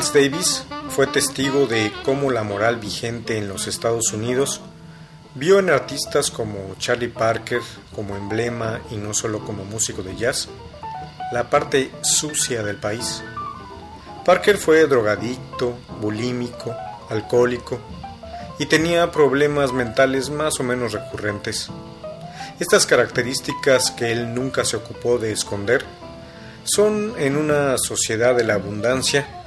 Miles Davis fue testigo de cómo la moral vigente en los Estados Unidos vio en artistas como Charlie Parker como emblema y no solo como músico de jazz, la parte sucia del país. Parker fue drogadicto, bulímico, alcohólico y tenía problemas mentales más o menos recurrentes. Estas características que él nunca se ocupó de esconder son en una sociedad de la abundancia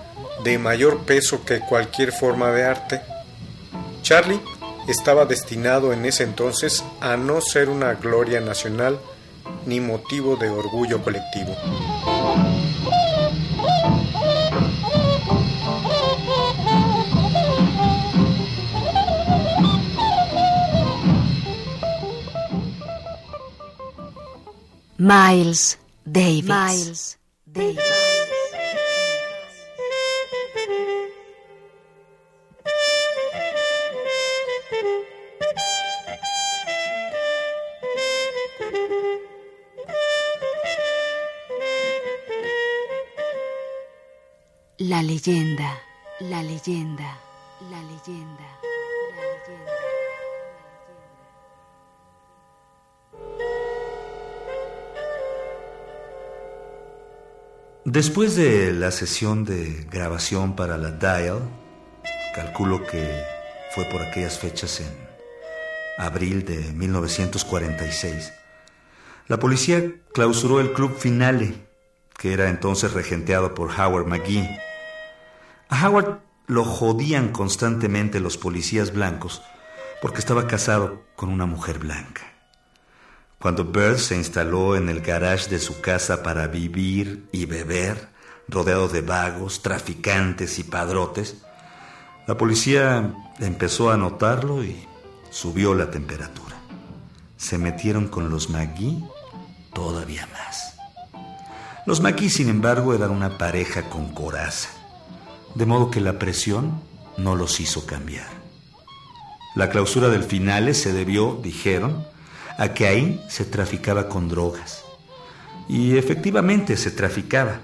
de mayor peso que cualquier forma de arte. Charlie estaba destinado en ese entonces a no ser una gloria nacional ni motivo de orgullo colectivo. Miles Davis. Miles Davis. La leyenda, la leyenda, la leyenda, la leyenda. Después de la sesión de grabación para la Dial, calculo que fue por aquellas fechas en abril de 1946, la policía clausuró el club Finale, que era entonces regenteado por Howard McGee. A Howard lo jodían constantemente los policías blancos porque estaba casado con una mujer blanca. Cuando Bird se instaló en el garage de su casa para vivir y beber, rodeado de vagos, traficantes y padrotes, la policía empezó a notarlo y subió la temperatura. Se metieron con los McGee todavía más. Los McGee, sin embargo, eran una pareja con coraza, de modo que la presión no los hizo cambiar. La clausura del finale se debió, dijeron, a que ahí se traficaba con drogas. Y efectivamente se traficaba,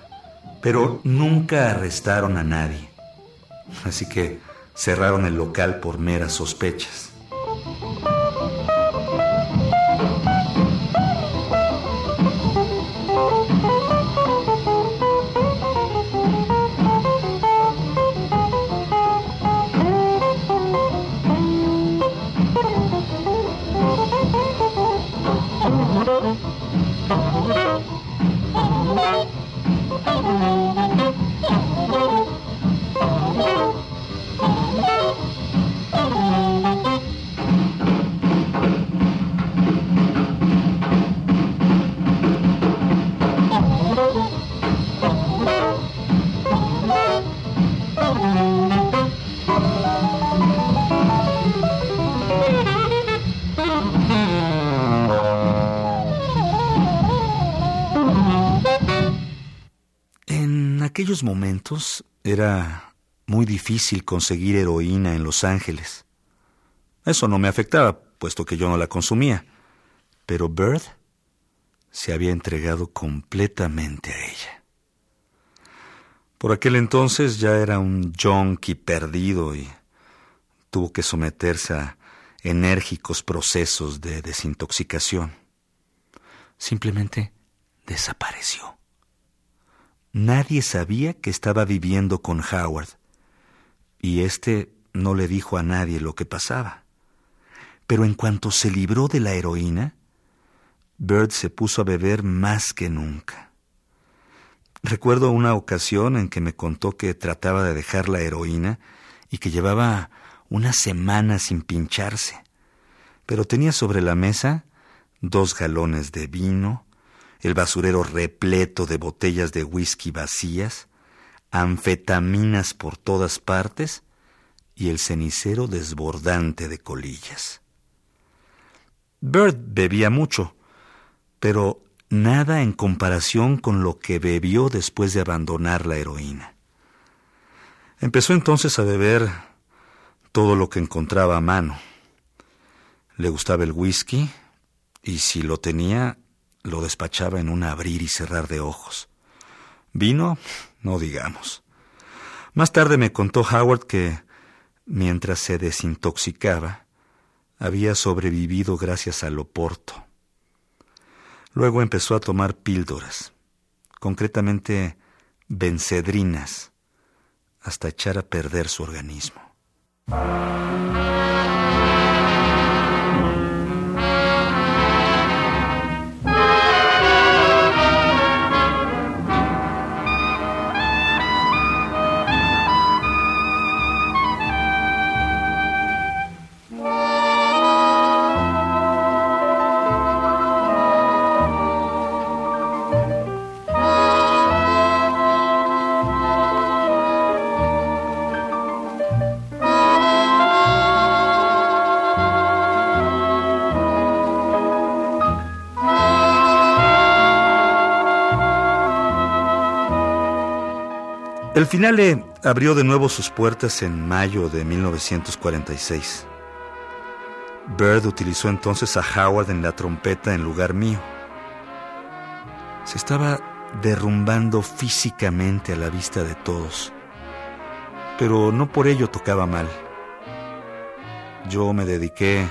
pero nunca arrestaron a nadie. Así que cerraron el local por meras sospechas. Aquellos momentos era muy difícil conseguir heroína en Los Ángeles. Eso no me afectaba, puesto que yo no la consumía. Pero Bird se había entregado completamente a ella. Por aquel entonces ya era un junkie perdido y tuvo que someterse a enérgicos procesos de desintoxicación. Simplemente desapareció. Nadie sabía que estaba viviendo con Howard, y éste no le dijo a nadie lo que pasaba. Pero en cuanto se libró de la heroína, Bird se puso a beber más que nunca. Recuerdo una ocasión en que me contó que trataba de dejar la heroína y que llevaba una semana sin pincharse, pero tenía sobre la mesa dos galones de vino, el basurero repleto de botellas de whisky vacías, anfetaminas por todas partes y el cenicero desbordante de colillas. Bird bebía mucho, pero nada en comparación con lo que bebió después de abandonar la heroína. Empezó entonces a beber todo lo que encontraba a mano. Le gustaba el whisky y si lo tenía lo despachaba en un abrir y cerrar de ojos. Vino, no digamos. Más tarde me contó Howard que, mientras se desintoxicaba, había sobrevivido gracias al oporto. Luego empezó a tomar píldoras, concretamente bencedrinas, hasta echar a perder su organismo. El finale abrió de nuevo sus puertas en mayo de 1946. Bird utilizó entonces a Howard en la trompeta en lugar mío. Se estaba derrumbando físicamente a la vista de todos, pero no por ello tocaba mal. Yo me dediqué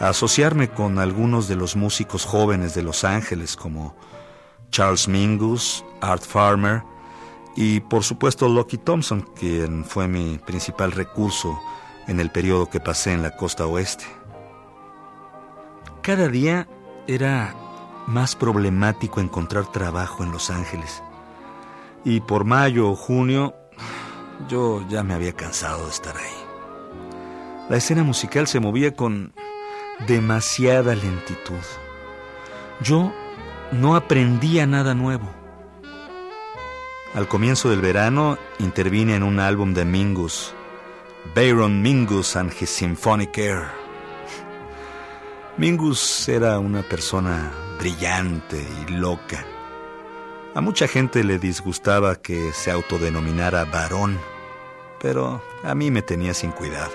a asociarme con algunos de los músicos jóvenes de Los Ángeles como Charles Mingus, Art Farmer, y por supuesto Lucky Thompson, quien fue mi principal recurso en el periodo que pasé en la costa oeste. Cada día era más problemático encontrar trabajo en Los Ángeles. Y por mayo o junio yo ya me había cansado de estar ahí. La escena musical se movía con demasiada lentitud. Yo no aprendía nada nuevo. Al comienzo del verano intervine en un álbum de Mingus, Bayron Mingus and his Symphonic Air. Mingus era una persona brillante y loca. A mucha gente le disgustaba que se autodenominara varón, pero a mí me tenía sin cuidado.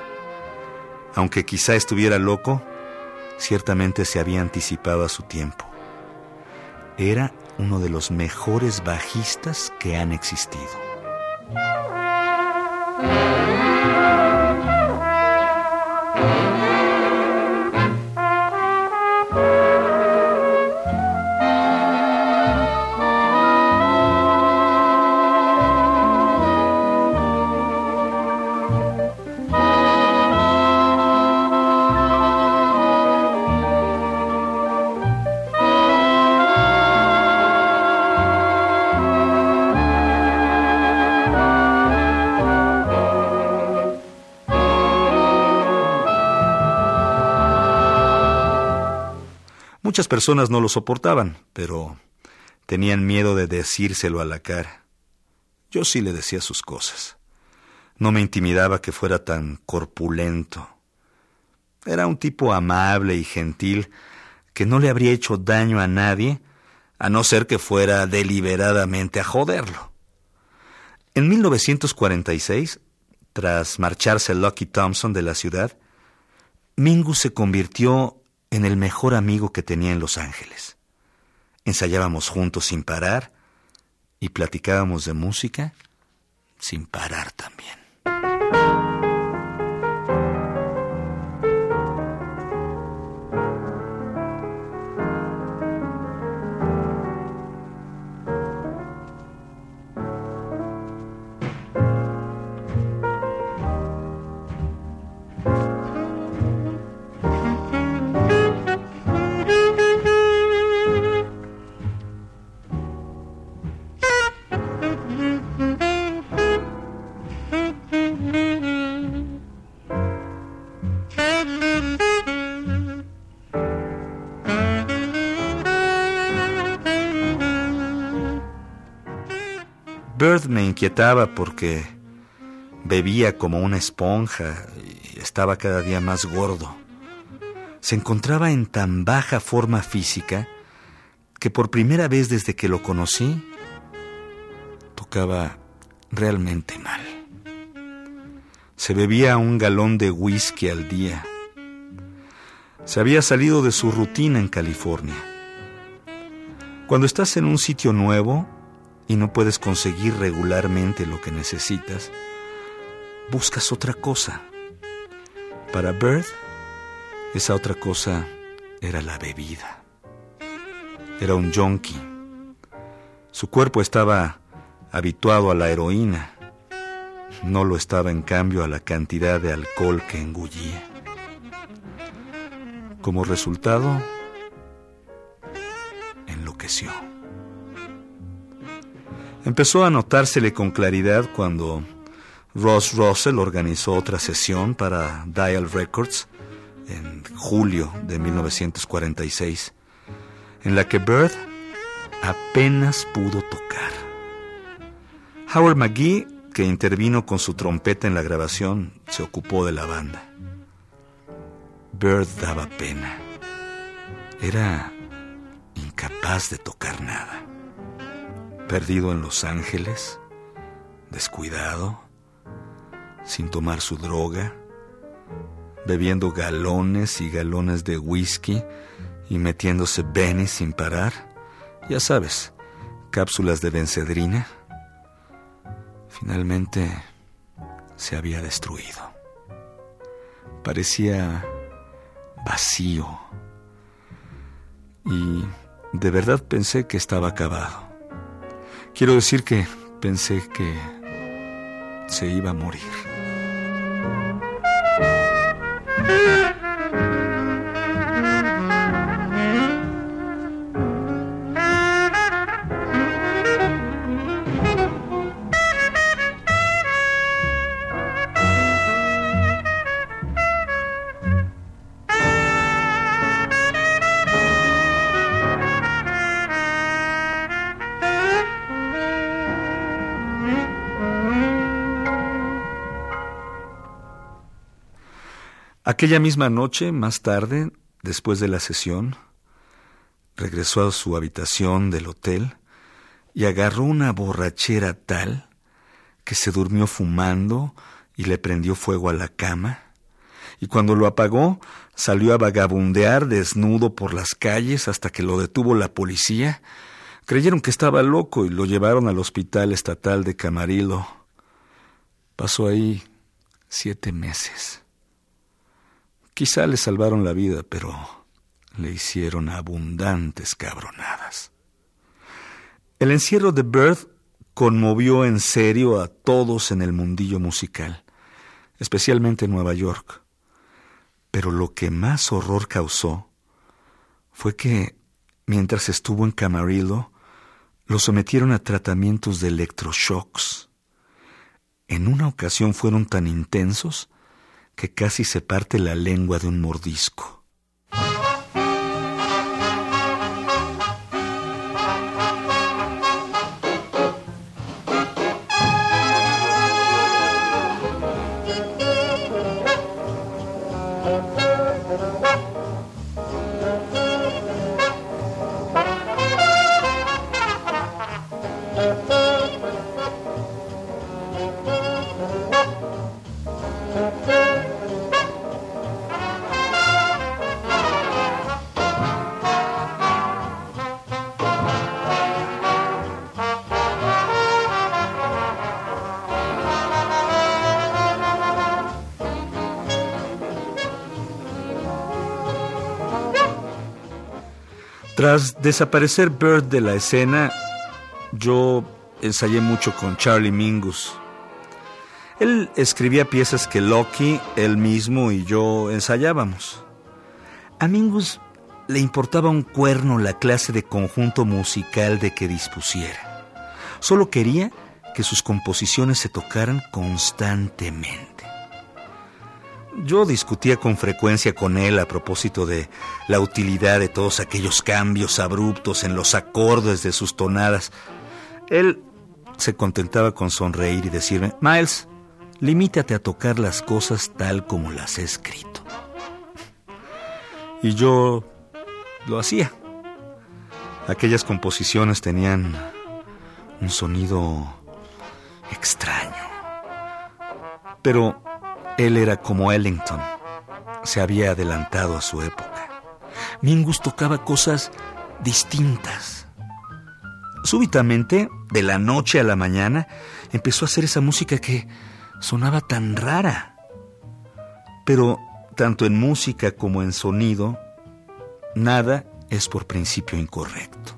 Aunque quizá estuviera loco, ciertamente se había anticipado a su tiempo. Era uno de los mejores bajistas que han existido. Muchas personas no lo soportaban, pero tenían miedo de decírselo a la cara. Yo sí le decía sus cosas. No me intimidaba que fuera tan corpulento. Era un tipo amable y gentil que no le habría hecho daño a nadie, a no ser que fuera deliberadamente a joderlo. En 1946, tras marcharse Lucky Thompson de la ciudad, Mingus se convirtió en el mejor amigo que tenía en Los Ángeles. Ensayábamos juntos sin parar y platicábamos de música sin parar también. Bird me inquietaba porque bebía como una esponja y estaba cada día más gordo. Se encontraba en tan baja forma física que por primera vez desde que lo conocí, tocaba realmente mal. Se bebía un galón de whisky al día. Se había salido de su rutina en California. Cuando estás en un sitio nuevo, y no puedes conseguir regularmente lo que necesitas, buscas otra cosa. Para Bird, esa otra cosa era la bebida. Era un junkie. Su cuerpo estaba habituado a la heroína. No lo estaba en cambio a la cantidad de alcohol que engullía. Como resultado, enloqueció. Empezó a notársele con claridad cuando Ross Russell organizó otra sesión para Dial Records en julio de 1946, en la que Bird apenas pudo tocar. Howard McGee, que intervino con su trompeta en la grabación, se ocupó de la banda. Bird daba pena. Era incapaz de tocar nada. Perdido en Los Ángeles, descuidado, sin tomar su droga, bebiendo galones y galones de whisky y metiéndose Benny sin parar. Ya sabes, cápsulas de bencedrina. Finalmente se había destruido. Parecía vacío. Y de verdad pensé que estaba acabado. Quiero decir que pensé que se iba a morir. Aquella misma noche, más tarde, después de la sesión, regresó a su habitación del hotel y agarró una borrachera tal que se durmió fumando y le prendió fuego a la cama, y cuando lo apagó salió a vagabundear desnudo por las calles hasta que lo detuvo la policía. Creyeron que estaba loco y lo llevaron al hospital estatal de Camarillo. Pasó ahí siete meses. Quizá le salvaron la vida, pero le hicieron abundantes cabronadas. El encierro de Bird conmovió en serio a todos en el mundillo musical, especialmente en Nueva York. Pero lo que más horror causó fue que, mientras estuvo en Camarillo, lo sometieron a tratamientos de electroshocks. En una ocasión fueron tan intensos que casi se parte la lengua de un mordisco. Tras desaparecer Bird de la escena, yo ensayé mucho con Charlie Mingus. Él escribía piezas que Loki, él mismo y yo ensayábamos. A Mingus le importaba un cuerno la clase de conjunto musical de que dispusiera. Solo quería que sus composiciones se tocaran constantemente. Yo discutía con frecuencia con él a propósito de la utilidad de todos aquellos cambios abruptos en los acordes de sus tonadas. Él se contentaba con sonreír y decirme, Miles, limítate a tocar las cosas tal como las he escrito. Y yo lo hacía. Aquellas composiciones tenían un sonido extraño. Pero él era como Ellington. Se había adelantado a su época. Mingus tocaba cosas distintas. Súbitamente, de la noche a la mañana, empezó a hacer esa música que sonaba tan rara. Pero tanto en música como en sonido, nada es por principio incorrecto.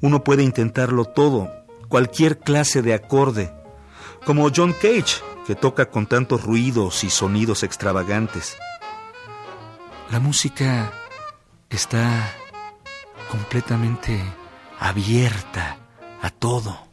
Uno puede intentarlo todo, cualquier clase de acorde, como John Cage, que toca con tantos ruidos y sonidos extravagantes. La música está completamente abierta a todo.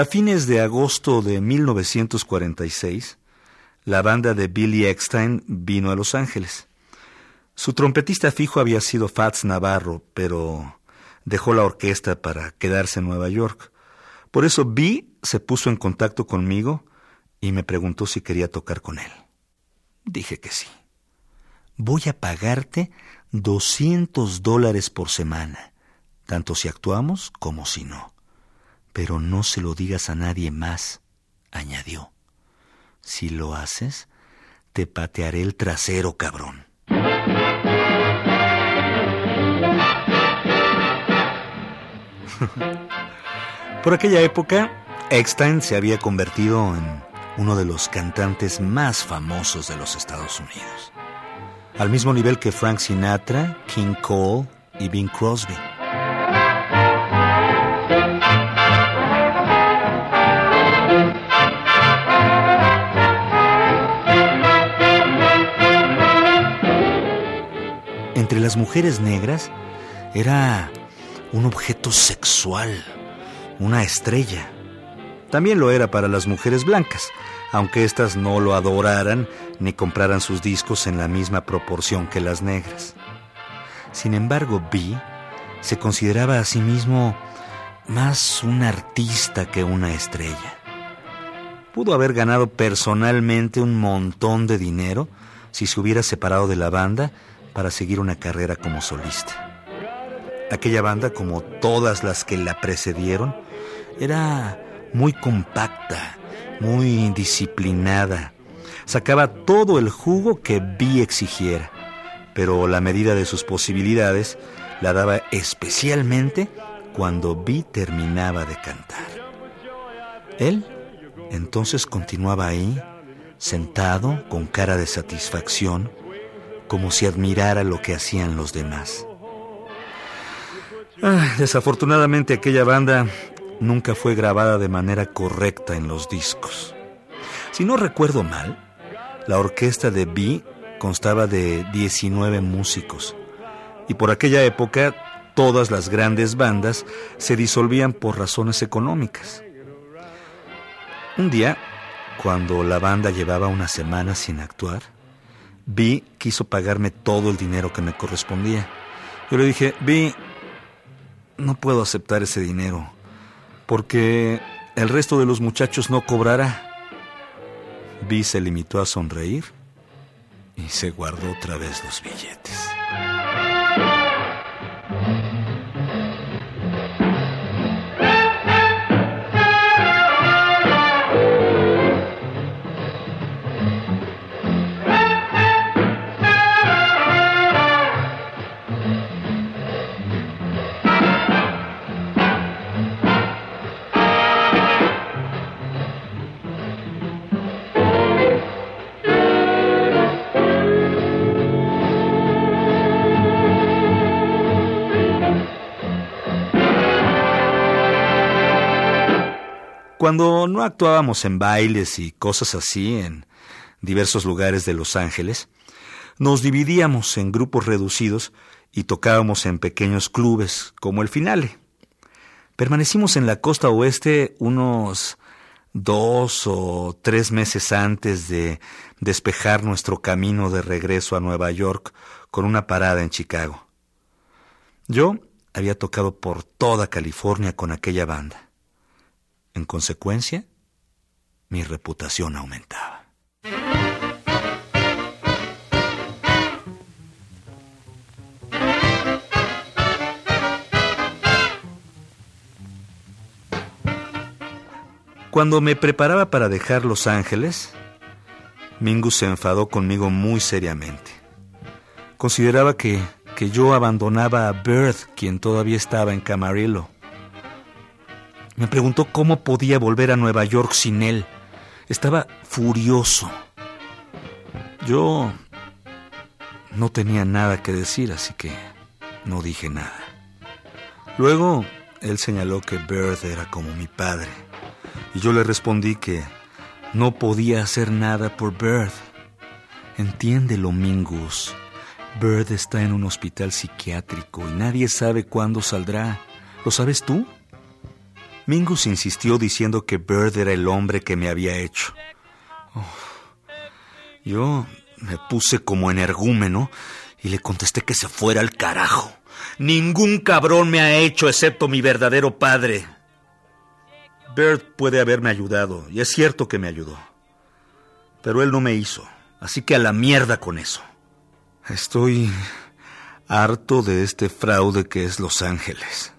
A fines de agosto de 1946, la banda de Billy Eckstein vino a Los Ángeles. Su trompetista fijo había sido Fats Navarro, pero dejó la orquesta para quedarse en Nueva York. Por eso B se puso en contacto conmigo y me preguntó si quería tocar con él. Dije que sí. Voy a pagarte 200 dólares por semana, tanto si actuamos como si no. Pero no se lo digas a nadie más, añadió. Si lo haces, te patearé el trasero, cabrón. Por aquella época, Eckstein se había convertido en uno de los cantantes más famosos de los Estados Unidos, al mismo nivel que Frank Sinatra, King Cole y Bing Crosby. Entre las mujeres negras era un objeto sexual, una estrella. También lo era para las mujeres blancas, aunque éstas no lo adoraran ni compraran sus discos en la misma proporción que las negras. Sin embargo, B se consideraba a sí mismo más un artista que una estrella. Pudo haber ganado personalmente un montón de dinero si se hubiera separado de la banda para seguir una carrera como solista. Aquella banda, como todas las que la precedieron, era muy compacta, muy disciplinada. Sacaba todo el jugo que Vi exigiera, pero la medida de sus posibilidades la daba especialmente cuando Vi terminaba de cantar. Él entonces continuaba ahí, sentado, con cara de satisfacción, como si admirara lo que hacían los demás. Ah, desafortunadamente aquella banda nunca fue grabada de manera correcta en los discos. Si no recuerdo mal, la orquesta de B constaba de 19 músicos y por aquella época todas las grandes bandas se disolvían por razones económicas. Un día, cuando la banda llevaba una semana sin actuar, Vi quiso pagarme todo el dinero que me correspondía. Yo le dije, Vi, no puedo aceptar ese dinero, porque el resto de los muchachos no cobrará. Vi se limitó a sonreír y se guardó otra vez los billetes. Cuando no actuábamos en bailes y cosas así en diversos lugares de Los Ángeles, nos dividíamos en grupos reducidos y tocábamos en pequeños clubes como el Finale. Permanecimos en la costa oeste unos dos o tres meses antes de despejar nuestro camino de regreso a Nueva York con una parada en Chicago. Yo había tocado por toda California con aquella banda. En consecuencia, mi reputación aumentaba. Cuando me preparaba para dejar Los Ángeles, Mingus se enfadó conmigo muy seriamente. Consideraba que, que yo abandonaba a Bird, quien todavía estaba en Camarillo. Me preguntó cómo podía volver a Nueva York sin él. Estaba furioso. Yo no tenía nada que decir, así que no dije nada. Luego, él señaló que Bird era como mi padre y yo le respondí que no podía hacer nada por Bird. Entiéndelo, Mingus. Bird está en un hospital psiquiátrico y nadie sabe cuándo saldrá. ¿Lo sabes tú? Mingus insistió diciendo que Bird era el hombre que me había hecho. Oh, yo me puse como energúmeno y le contesté que se fuera al carajo. Ningún cabrón me ha hecho excepto mi verdadero padre. Bert puede haberme ayudado, y es cierto que me ayudó. Pero él no me hizo, así que a la mierda con eso. Estoy harto de este fraude que es Los Ángeles.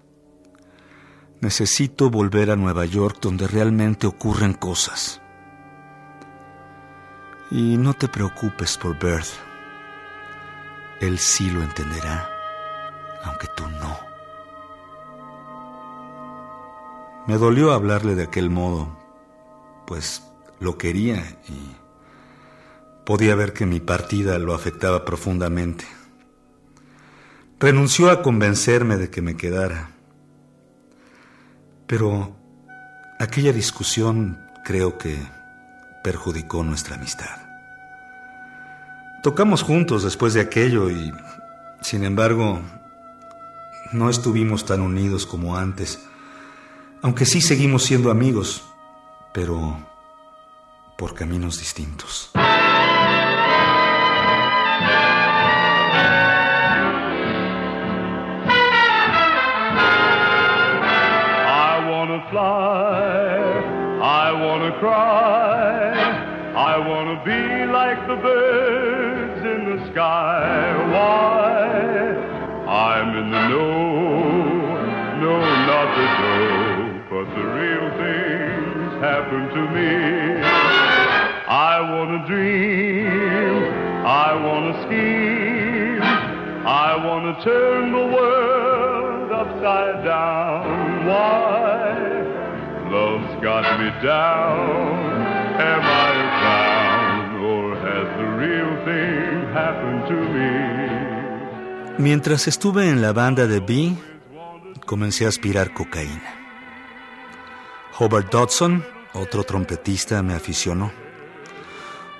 Necesito volver a Nueva York donde realmente ocurren cosas. Y no te preocupes por Bert. Él sí lo entenderá, aunque tú no. Me dolió hablarle de aquel modo, pues lo quería y podía ver que mi partida lo afectaba profundamente. Renunció a convencerme de que me quedara. Pero aquella discusión creo que perjudicó nuestra amistad. Tocamos juntos después de aquello y, sin embargo, no estuvimos tan unidos como antes aunque sí seguimos siendo amigos, pero por caminos distintos. I wanna be like the birds in the sky. Why? I'm in the know, no, not the know. But the real things happen to me. I wanna dream, I wanna scheme, I wanna turn Mientras estuve en la banda de B, comencé a aspirar cocaína. Hobart Dodson, otro trompetista, me aficionó.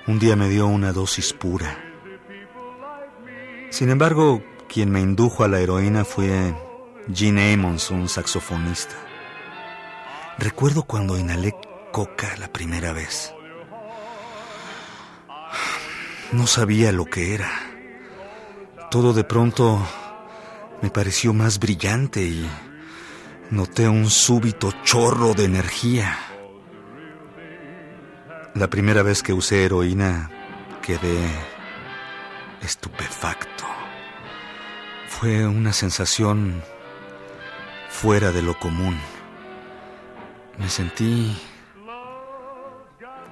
Un día me dio una dosis pura. Sin embargo, quien me indujo a la heroína fue Gene Ammons, un saxofonista. Recuerdo cuando inhalé coca la primera vez. No sabía lo que era. Todo de pronto me pareció más brillante y noté un súbito chorro de energía. La primera vez que usé heroína quedé estupefacto. Fue una sensación fuera de lo común. Me sentí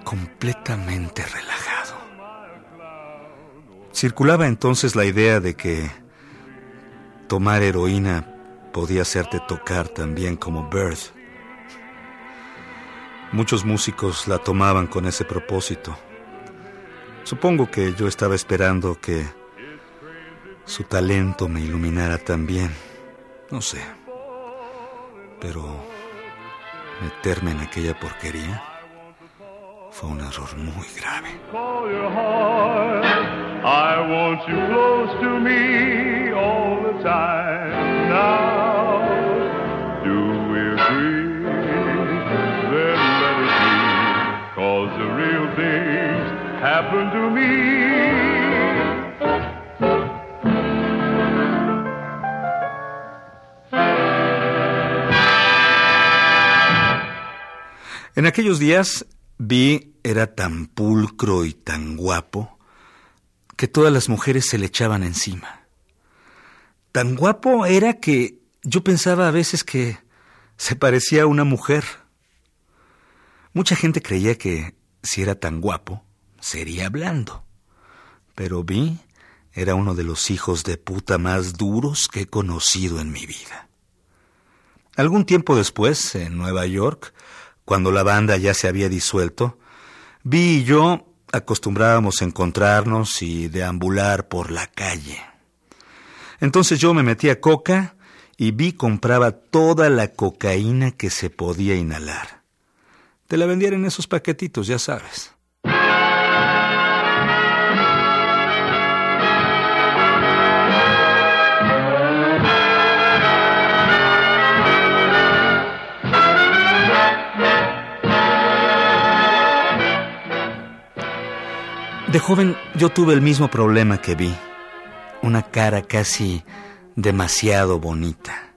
completamente relajado. Circulaba entonces la idea de que tomar heroína podía hacerte tocar también como Birth. Muchos músicos la tomaban con ese propósito. Supongo que yo estaba esperando que su talento me iluminara también. No sé. Pero meterme en aquella porquería fue un error muy grave. I want you close to me all the time now. Do we agree? Then let it be. things happen to me. En aquellos días vi era tan pulcro y tan guapo que todas las mujeres se le echaban encima. Tan guapo era que yo pensaba a veces que se parecía a una mujer. Mucha gente creía que si era tan guapo, sería blando. Pero vi era uno de los hijos de puta más duros que he conocido en mi vida. Algún tiempo después, en Nueva York, cuando la banda ya se había disuelto, Vi y yo acostumbrábamos encontrarnos y deambular por la calle. Entonces yo me metí a coca y Vi compraba toda la cocaína que se podía inhalar. Te la vendían en esos paquetitos, ya sabes. De joven yo tuve el mismo problema que vi. Una cara casi demasiado bonita.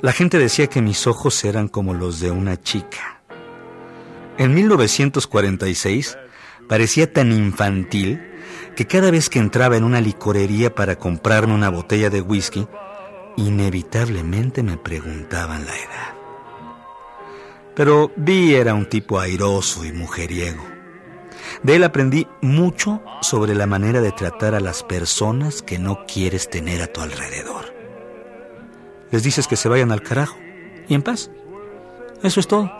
La gente decía que mis ojos eran como los de una chica. En 1946 parecía tan infantil que cada vez que entraba en una licorería para comprarme una botella de whisky, inevitablemente me preguntaban la edad. Pero Vi era un tipo airoso y mujeriego. De él aprendí mucho sobre la manera de tratar a las personas que no quieres tener a tu alrededor. Les dices que se vayan al carajo y en paz. Eso es todo.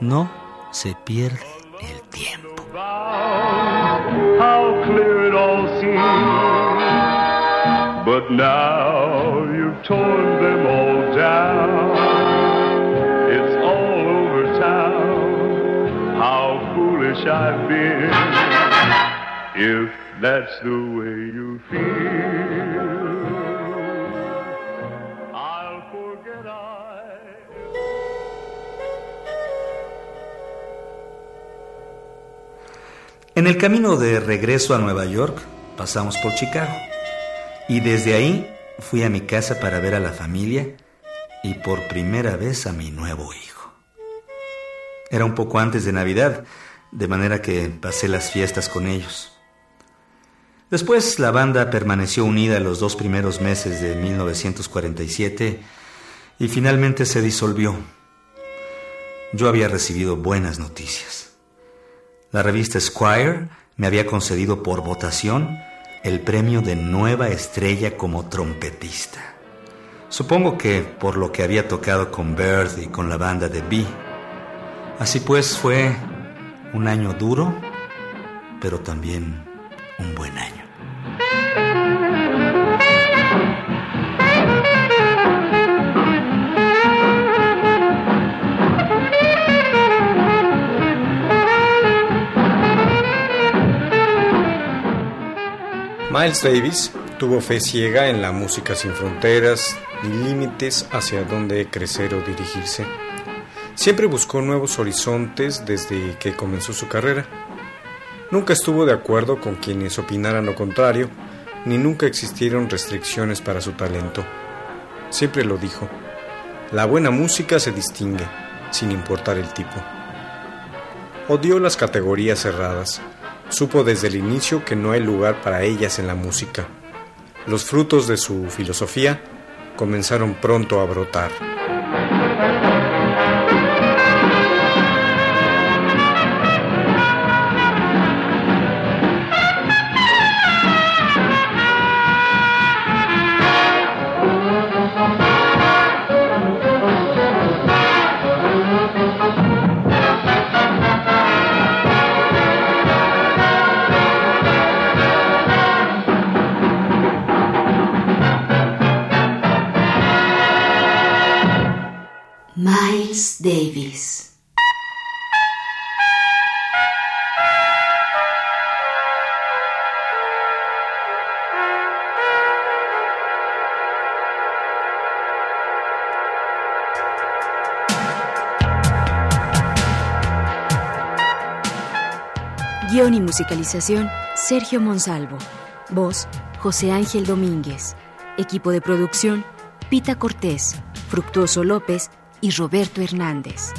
No se pierde el tiempo. But now you've torn them all down. If that's the way you feel. En el camino de regreso a Nueva York pasamos por Chicago y desde ahí fui a mi casa para ver a la familia y por primera vez a mi nuevo hijo. Era un poco antes de Navidad, de manera que pasé las fiestas con ellos. Después la banda permaneció unida los dos primeros meses de 1947 y finalmente se disolvió. Yo había recibido buenas noticias. La revista Squire me había concedido por votación el premio de nueva estrella como trompetista. Supongo que por lo que había tocado con Bird y con la banda de B. Así pues fue un año duro, pero también un buen año. Miles Davis tuvo fe ciega en la música sin fronteras ni límites hacia dónde crecer o dirigirse. Siempre buscó nuevos horizontes desde que comenzó su carrera. Nunca estuvo de acuerdo con quienes opinaran lo contrario, ni nunca existieron restricciones para su talento. Siempre lo dijo, la buena música se distingue, sin importar el tipo. Odió las categorías cerradas. Supo desde el inicio que no hay lugar para ellas en la música. Los frutos de su filosofía comenzaron pronto a brotar. Y musicalización, Sergio Monsalvo. Voz, José Ángel Domínguez. Equipo de producción, Pita Cortés, Fructuoso López y Roberto Hernández.